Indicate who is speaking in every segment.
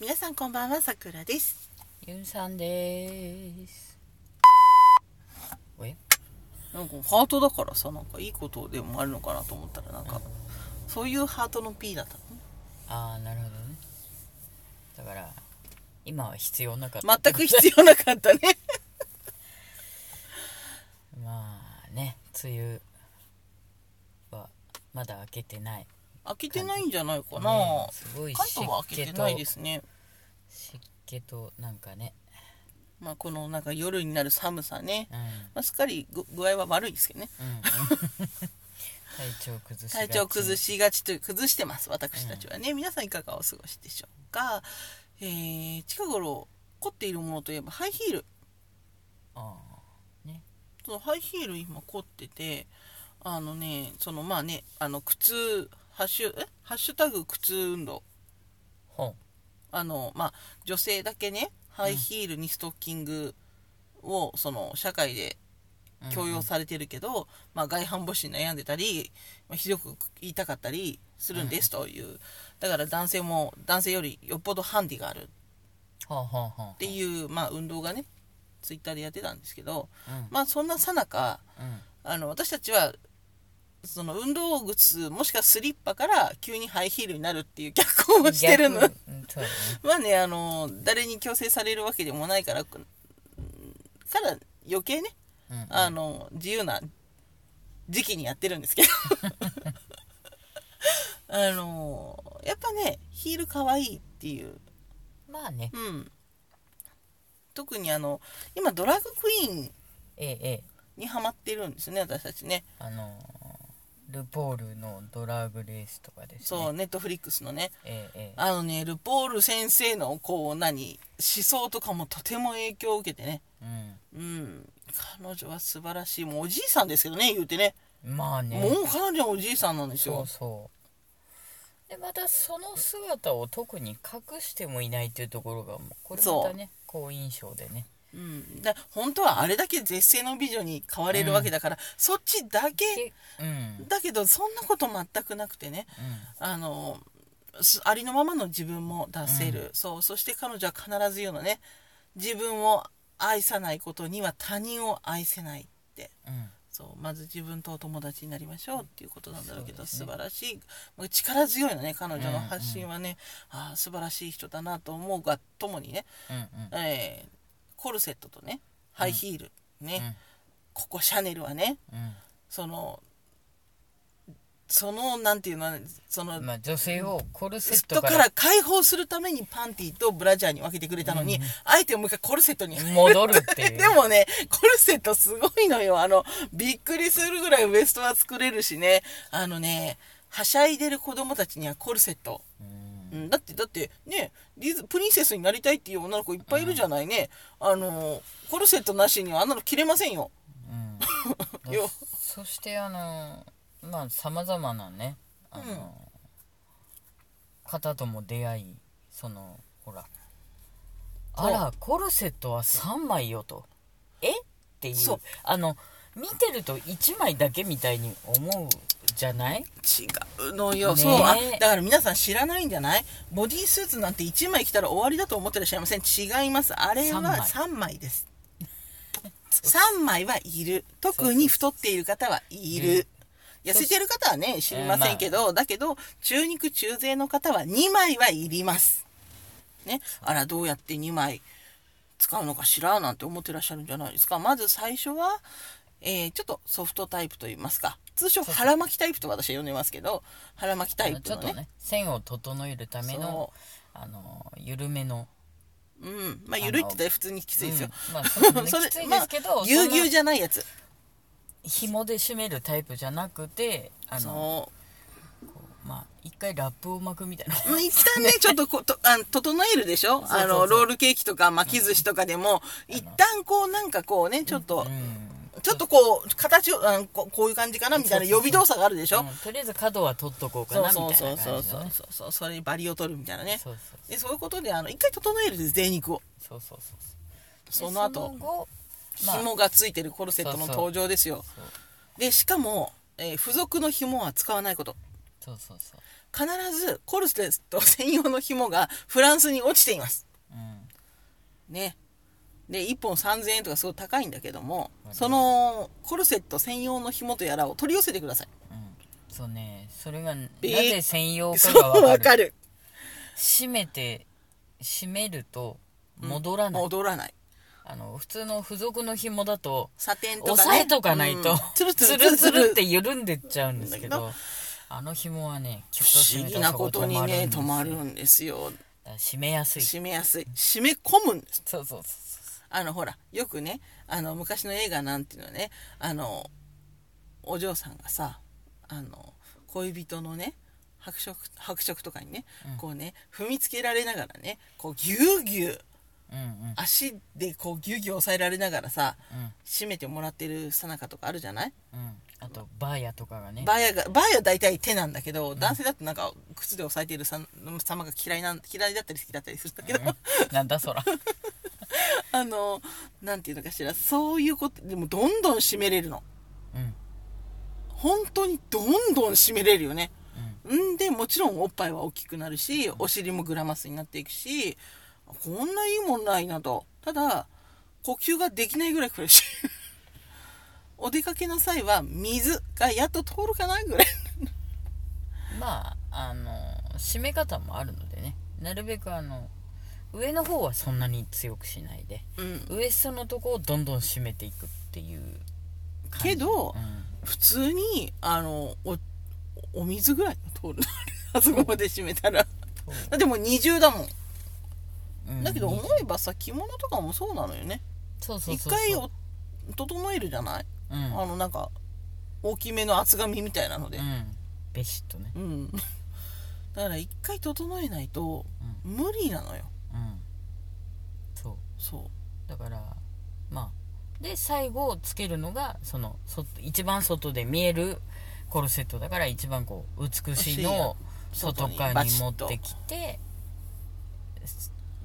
Speaker 1: 皆さんこんばんはさくらです
Speaker 2: ユンさんです。おや
Speaker 1: なんかハートだからさなんかいいことでもあるのかなと思ったらなんか、そういうハートの P だったの？ね
Speaker 2: ああ、なるほどね。だから、今は必要なかった。
Speaker 1: 全く必要なかったね
Speaker 2: まあね、梅雨はまだ開けてない。
Speaker 1: 開けてないんじゃないかな、
Speaker 2: ねすごい
Speaker 1: 関
Speaker 2: 湿
Speaker 1: 東は開けてないですね。
Speaker 2: 湿気となんかね、
Speaker 1: まあこのなんか夜になる寒さね、
Speaker 2: うん。
Speaker 1: まあ、すっかり具具合は悪いですけどね。
Speaker 2: うん。うん、体調崩しがち。
Speaker 1: 体調崩しがちという崩してます私たちはね、皆さんいかがお過ごしでしょうか。えー、近頃凝っているものといえばハイヒール。
Speaker 2: ああ。ね。
Speaker 1: そのハイヒール今凝っててあのねそのまあねあの靴ハッシュえ？ハッシュタグ靴運動。
Speaker 2: 本
Speaker 1: あのまあ女性だけねハイヒールにストッキングをその社会で強要されてるけど、まあ、外反母趾に悩んでたり、まあ、ひどく言いたかったりするんですという、だから男性も男性よりよっぽどハンディがある。っ
Speaker 2: はあ、はあはあ、
Speaker 1: ていう、まあ、運動がねツイッターでやってたんですけど、
Speaker 2: うん。
Speaker 1: まあそんなさなか
Speaker 2: うん。
Speaker 1: あの私たちはその運動靴もしくはスリッパから急にハイヒールになるっていう逆行をしてるの。
Speaker 2: ね。
Speaker 1: まあねあの誰に強制されるわけでもないからから余計ね
Speaker 2: うん
Speaker 1: あの自由な時期にやってるんですけど。あのやっぱねヒールかわいいっていう。
Speaker 2: まあね。
Speaker 1: うん。特にあの今ドラッグクイーンにハマってるんですね私たちね。
Speaker 2: あのールポールのドラッグレースとかですね。
Speaker 1: そうネットフリックスのね。
Speaker 2: ええええ。
Speaker 1: あのねルポール先生のこう何思想とかもとても影響を受けてね。うん。彼女は素晴らしい。もうおじいさんですけどね言うてね。
Speaker 2: うんまあね。
Speaker 1: もうかなりのおじいさんなんです
Speaker 2: そう
Speaker 1: よ
Speaker 2: そう。でまたその姿を特に隠してもいないっていうところがもうこれまたね好印象でね
Speaker 1: うん、だ本当はあれだけ絶世の美女に変われるわけだから、そっちだけ
Speaker 2: けうん。
Speaker 1: だけどそんなこと全くなくてね。あのすありのままの自分も出せる、そうそして彼女は必ず言うのね。自分を愛さないことには他人を愛せないって。
Speaker 2: うん。うん
Speaker 1: そうまず自分とお友達になりましょうっていうことなんだろうけど、
Speaker 2: ね。
Speaker 1: 素晴らしい。力強いのね彼女の
Speaker 2: うんうん
Speaker 1: 発信はね、ああ素晴らしい人だなと思うがともにね、
Speaker 2: うん。
Speaker 1: えーコルセットとねハイヒール、ね、
Speaker 2: うん
Speaker 1: ここシャネルはね
Speaker 2: うん
Speaker 1: そのそのなんていうのその、
Speaker 2: まあ女性をコルセッ
Speaker 1: トか
Speaker 2: ら
Speaker 1: ら解放するためにパンティとブラジャーに分けてくれたのに、あえてもう一回コルセットに
Speaker 2: 戻るって
Speaker 1: でもね、コルセットすごいのよ。あの、びっくりするぐらいウエストは作れるしね。あのね、はしゃいでる子供たちにはコルセット。
Speaker 2: うん
Speaker 1: うん、だって、だって、ね、ディズプリンセスになりたいっていう女の子いっぱいいるじゃないね。あの、コルセットなしにはあんなの着れませんよ。
Speaker 2: うん。
Speaker 1: よ
Speaker 2: そしてあのまあさまざまなねあの、方とも出会いそのほらあらコルセットは3枚よと。え？っていう。あの見てると1枚だけみたいに思うじゃない？
Speaker 1: 違うのよ。
Speaker 2: ねえ
Speaker 1: そう。あ、だから皆さん知らないんじゃない？ボディースーツなんて1枚着たら終わりだと思ってらっしゃいません。違います。あれは
Speaker 2: 三枚
Speaker 1: 3枚です。3枚はいる。特に太っている方はいる。痩せてる方はね、知りませんけど、だけど、中肉中背の方は2枚はいります。ね。あら、どうやって2枚使うのかしらなんて思ってらっしゃるんじゃないですか。まず最初は、えーちょっとソフトタイプといいますか、通称腹巻きタイプと私は呼んでますけど、腹巻きタイプのね。
Speaker 2: ちょっとね線を整えるための
Speaker 1: そ
Speaker 2: あの緩めの
Speaker 1: うん。まあ、ゆるいって言ったら普通にきついですよ。
Speaker 2: うん。まあそうね きついですけど、
Speaker 1: まあ、ぎゅうぎゅうじゃないやつ。
Speaker 2: 紐で締めるタイプじゃなくてあの
Speaker 1: そ
Speaker 2: まあ一回ラップを巻くみたいな。
Speaker 1: 一旦ね、ちょっとことあ整えるでしょ？あの、ロールケーキとか巻き寿司とかでも、一旦こう、なんかこうね、ちょっと、
Speaker 2: うん
Speaker 1: ちょっとこう、形を、あのここういう感じかなみたいな予備動作があるでしょ？
Speaker 2: うんとりあえず角は取っとこうか
Speaker 1: そう
Speaker 2: なみた
Speaker 1: そう
Speaker 2: いな
Speaker 1: そうそうそうそう。そうそれにバリを取るみたいなね。
Speaker 2: そうそう
Speaker 1: でそういうことであの一回整えるです贅肉を。
Speaker 2: そうそうそうその後まあ
Speaker 1: 紐がついてるコルセットの
Speaker 2: そうそう。
Speaker 1: 登場ですよ。
Speaker 2: そう。
Speaker 1: でしかも、えー付属の紐は使わないこと。
Speaker 2: そうそうそう。
Speaker 1: 必ずコルセット専用の紐がフランスに落ちています。
Speaker 2: うん。
Speaker 1: ね。で、1本3000円とかすごい高いんだけども、
Speaker 2: うん
Speaker 1: そのコルセット専用の紐とやらを取り寄せてください。
Speaker 2: うんそうねそれがな
Speaker 1: び
Speaker 2: ぜ専用かがわかる
Speaker 1: わかる。
Speaker 2: 閉めて閉めると戻らない、
Speaker 1: 戻らない。
Speaker 2: あの普通の付属の紐だと
Speaker 1: サテンとか、ね。
Speaker 2: 押さえとかないと、
Speaker 1: うんつるつ
Speaker 2: つ
Speaker 1: る
Speaker 2: って緩んでっちゃうんですけ
Speaker 1: だ
Speaker 2: どあの紐はねキュッと
Speaker 1: 不思議なこ
Speaker 2: と
Speaker 1: にね、止
Speaker 2: 止まるん
Speaker 1: ですよ。
Speaker 2: ですよだから閉めやすい
Speaker 1: 締めやすい。締め込むんです。
Speaker 2: そうそうそ
Speaker 1: あの、ほら、よくね、あの、昔の映画なんていうのはね、あの、お嬢さんがさ、あの、恋人のね、白色、白色とかにね、
Speaker 2: うん。
Speaker 1: こうね、踏みつけられながらね、こう、ぎゅうぎゅう、
Speaker 2: ううんうん。
Speaker 1: 足でこう、ぎゅうぎゅう押さえられながらさ、
Speaker 2: うん。
Speaker 1: 締めてもらってるさなかとかあるじゃない？
Speaker 2: うん。あとバーヤとかがね。
Speaker 1: バーヤが、バーヤは大体手なんだけど、男性だとなんか、靴で押さえてるさ様が嫌いなん、嫌いだったり好きだったりするんだけど、
Speaker 2: うん。なんだそら
Speaker 1: あの、なんていうのかしら、そういうこと、でもどんどん締めれるの。
Speaker 2: うん
Speaker 1: 本当にどんどん締めれるよね。
Speaker 2: うん
Speaker 1: んで、もちろんおっぱいは大きくなるし、お尻もグラマスになっていくし、こんないいもんないなと。ただ、呼吸ができないぐらい苦しい。お出かけの際は水がやっと通るかなぐらい。
Speaker 2: まああの締め方もあるのでねなるべくあの上の方はそんなに強くしないで。
Speaker 1: うん。
Speaker 2: ウエストのとこをどんどん締めていくっていう感じ。
Speaker 1: けど
Speaker 2: うん。
Speaker 1: 普通に、あの、お、お水ぐらい通る。あそこまで締めたら。だってもう二重だもん。
Speaker 2: うん。
Speaker 1: だけど思えばさ、着物とかもそうなのよね。
Speaker 2: そうそう
Speaker 1: 一
Speaker 2: そうそう。
Speaker 1: 回お整えるじゃない？
Speaker 2: うん。
Speaker 1: あのなんか大きめの厚紙みたいなので。
Speaker 2: うん。ベシッとね。
Speaker 1: うん、だから一回整えないと無理なのよ
Speaker 2: うん。そう。
Speaker 1: そ
Speaker 2: だからまあで最後つけるのがそのそ一番外で見えるコルセットだから一番こう美しいのを外側に持ってきて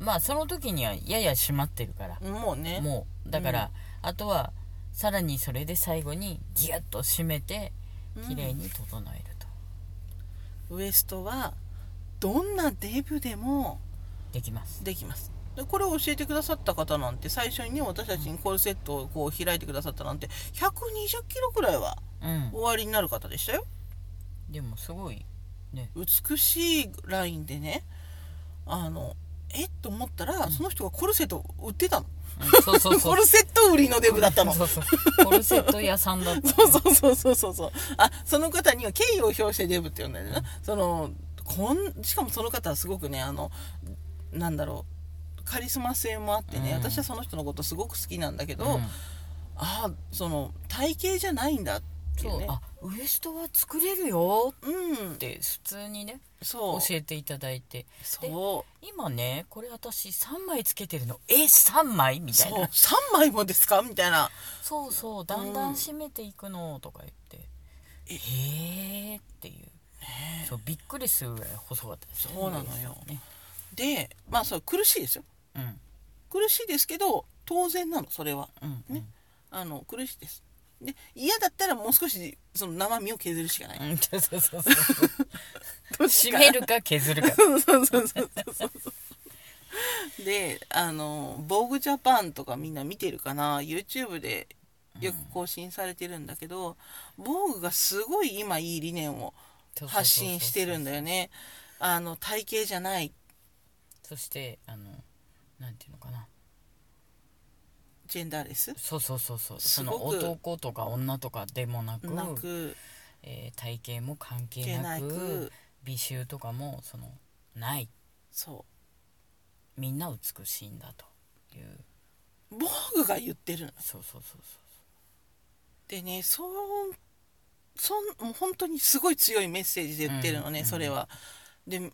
Speaker 2: まあその時にはやや締まってるから
Speaker 1: うもうね
Speaker 2: もうだから、あとはさらにそれで最後にギュッと締めて
Speaker 1: うん
Speaker 2: 綺麗に整えると、
Speaker 1: ウエストはどんなデブでも
Speaker 2: できます。
Speaker 1: できます。でこれを教えてくださった方なんて最初にね私たちにコルセットをこう開いてくださったなんて120キロくらいは
Speaker 2: うん。
Speaker 1: 終わりになる方でしたよ。
Speaker 2: でもすごいね。
Speaker 1: 美しいラインでねあのえ？っと思ったら、その人がコルセット売ってたの。
Speaker 2: うん。そうそうそう。
Speaker 1: コルセット売りのデブだったの。
Speaker 2: そうそうコルセット屋さんだった。
Speaker 1: そうそうそうそうそう。そうあその方には敬意を表してデブって呼んだよな、そのこんしかもその方はすごくねあのなんだろうカリスマ性もあってね、
Speaker 2: うん。
Speaker 1: 私はその人のことすごく好きなんだけど、
Speaker 2: うん。
Speaker 1: ああその体型じゃないんだってい
Speaker 2: ううあウエストは作れるよ
Speaker 1: うん
Speaker 2: って普通にね
Speaker 1: そう。
Speaker 2: 教えていただいて。
Speaker 1: そう。
Speaker 2: 今ねこれ私3枚つけてるの。え3枚？みたい
Speaker 1: そう。
Speaker 2: な
Speaker 1: 3枚もですか？みたいな。
Speaker 2: そうそうだんだん締めていくのとか言って、
Speaker 1: え。
Speaker 2: へえっていう、そうびっくりするぐらい細かったです
Speaker 1: そうなのよ。
Speaker 2: ね
Speaker 1: でまあそう苦しいですよ。
Speaker 2: うん。
Speaker 1: 苦しいですけど当然なのそれは。
Speaker 2: うん
Speaker 1: ね。あの苦しいです。で嫌だったらもう少しその生身を削るしかない、
Speaker 2: うんそうそうそうそう。締めるか削るか。
Speaker 1: そうそうそうそうそうであの「ボーグジャパン」とかみんな見てるかな。YouTube でよく更新されてるんだけど、ボーグがすごい今いい理念を発信してるんだよね。あの体型じゃない
Speaker 2: そしてあのなんていうのかな。
Speaker 1: ジェンダーレス？
Speaker 2: そうそうそうそう。その男とか女とかでもなく
Speaker 1: なく
Speaker 2: えー体型も関係
Speaker 1: けな
Speaker 2: なく。
Speaker 1: く
Speaker 2: 美醜とかもそのない。
Speaker 1: そう。
Speaker 2: みんな美しいんだという。
Speaker 1: ボーグが言ってるの。
Speaker 2: そうそうそう
Speaker 1: でねそうそんもう本当にすごい強いメッセージで言ってるのね、
Speaker 2: うん。
Speaker 1: それは。で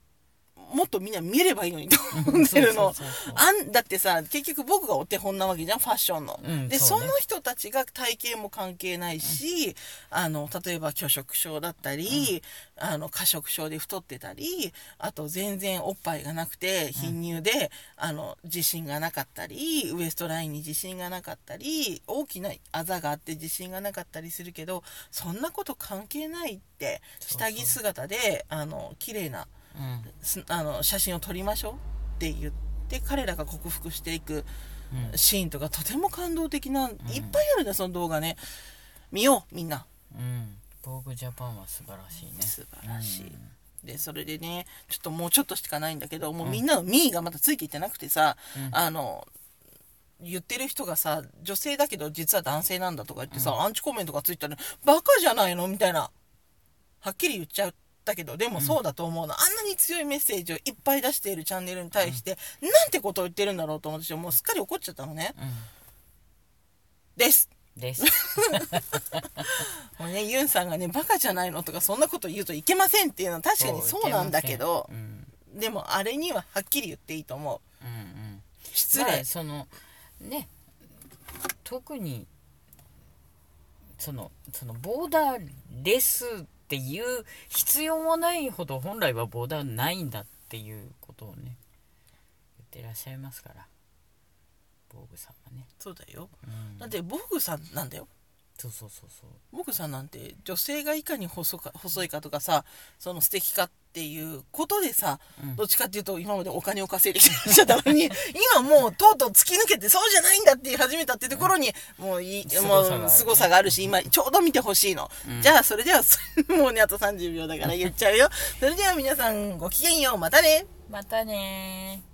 Speaker 1: もっとみんな見ればいいのにと思ってるの。だってさ結局僕がお手本なわけじゃんファッションの、で
Speaker 2: うんそね。
Speaker 1: そうの人たちが体型も関係ないし、あの例えば拒食症だったり、あの過食症で太ってたりあと全然おっぱいがなくて貧乳で、あの自信がなかったりウエストラインに自信がなかったり大きなあざがあって自信がなかったりするけどそんなこと関係ないって下着姿であの綺麗なあの写真を撮りましょうって言って彼らが克服していく
Speaker 2: うん。
Speaker 1: シーンとかとても感動的な、いっぱいあるねその動画ね。見ようみんな。
Speaker 2: うん。ボーグジャパンは素晴らしいね。
Speaker 1: 素晴らしい。
Speaker 2: うん。
Speaker 1: でそれでねちょっともうちょっとしかないんだけどもうみんなのミーがまだついていってなくてさ、
Speaker 2: うん。
Speaker 1: あの言ってる人がさ女性だけど実は男性なんだとか言ってさ、アンチコメントがついたらバカじゃないのみたいなはっきり言っちゃったけどでもそうだと思うの、あんなに強いメッセージをいっぱい出しているチャンネルに対して、なんてことを言ってるんだろうと思ってもうすっかり怒っちゃったのね。
Speaker 2: うん。
Speaker 1: です。
Speaker 2: です。
Speaker 1: もうねユンさんがねバカじゃないのとかそんなこと言うといけませんっていうのは確かにそうなんだけど
Speaker 2: うん。
Speaker 1: でもあれにははっきり言っていいと思う。
Speaker 2: うんうん。
Speaker 1: 失礼、
Speaker 2: まあそのね特にそのそのボーダーレスっていう必要もないほど本来はボーダーないんだっていうことをね言ってらっしゃいますから。ボーグさんはね、
Speaker 1: そうだよ。
Speaker 2: うん。
Speaker 1: だってボグさんなんだよ
Speaker 2: そうそうそうそう。
Speaker 1: ボグさんなんて女性がいかに細か細いかとかさその素敵かっていうことでさ、
Speaker 2: うん。
Speaker 1: どっちかっていうと今までお金を稼いできてらっしゃったのに 今もうとうとう突き抜けてそうじゃないんだって言い始めたっていうところに、もういい
Speaker 2: 凄
Speaker 1: も
Speaker 2: さがある。
Speaker 1: う凄さがあるし今ちょうど見てほしいの、
Speaker 2: うん。
Speaker 1: じゃあそれでは もうねあと30秒だから言っちゃうよ。それでは皆さんごきげんよう。またね。
Speaker 2: またねー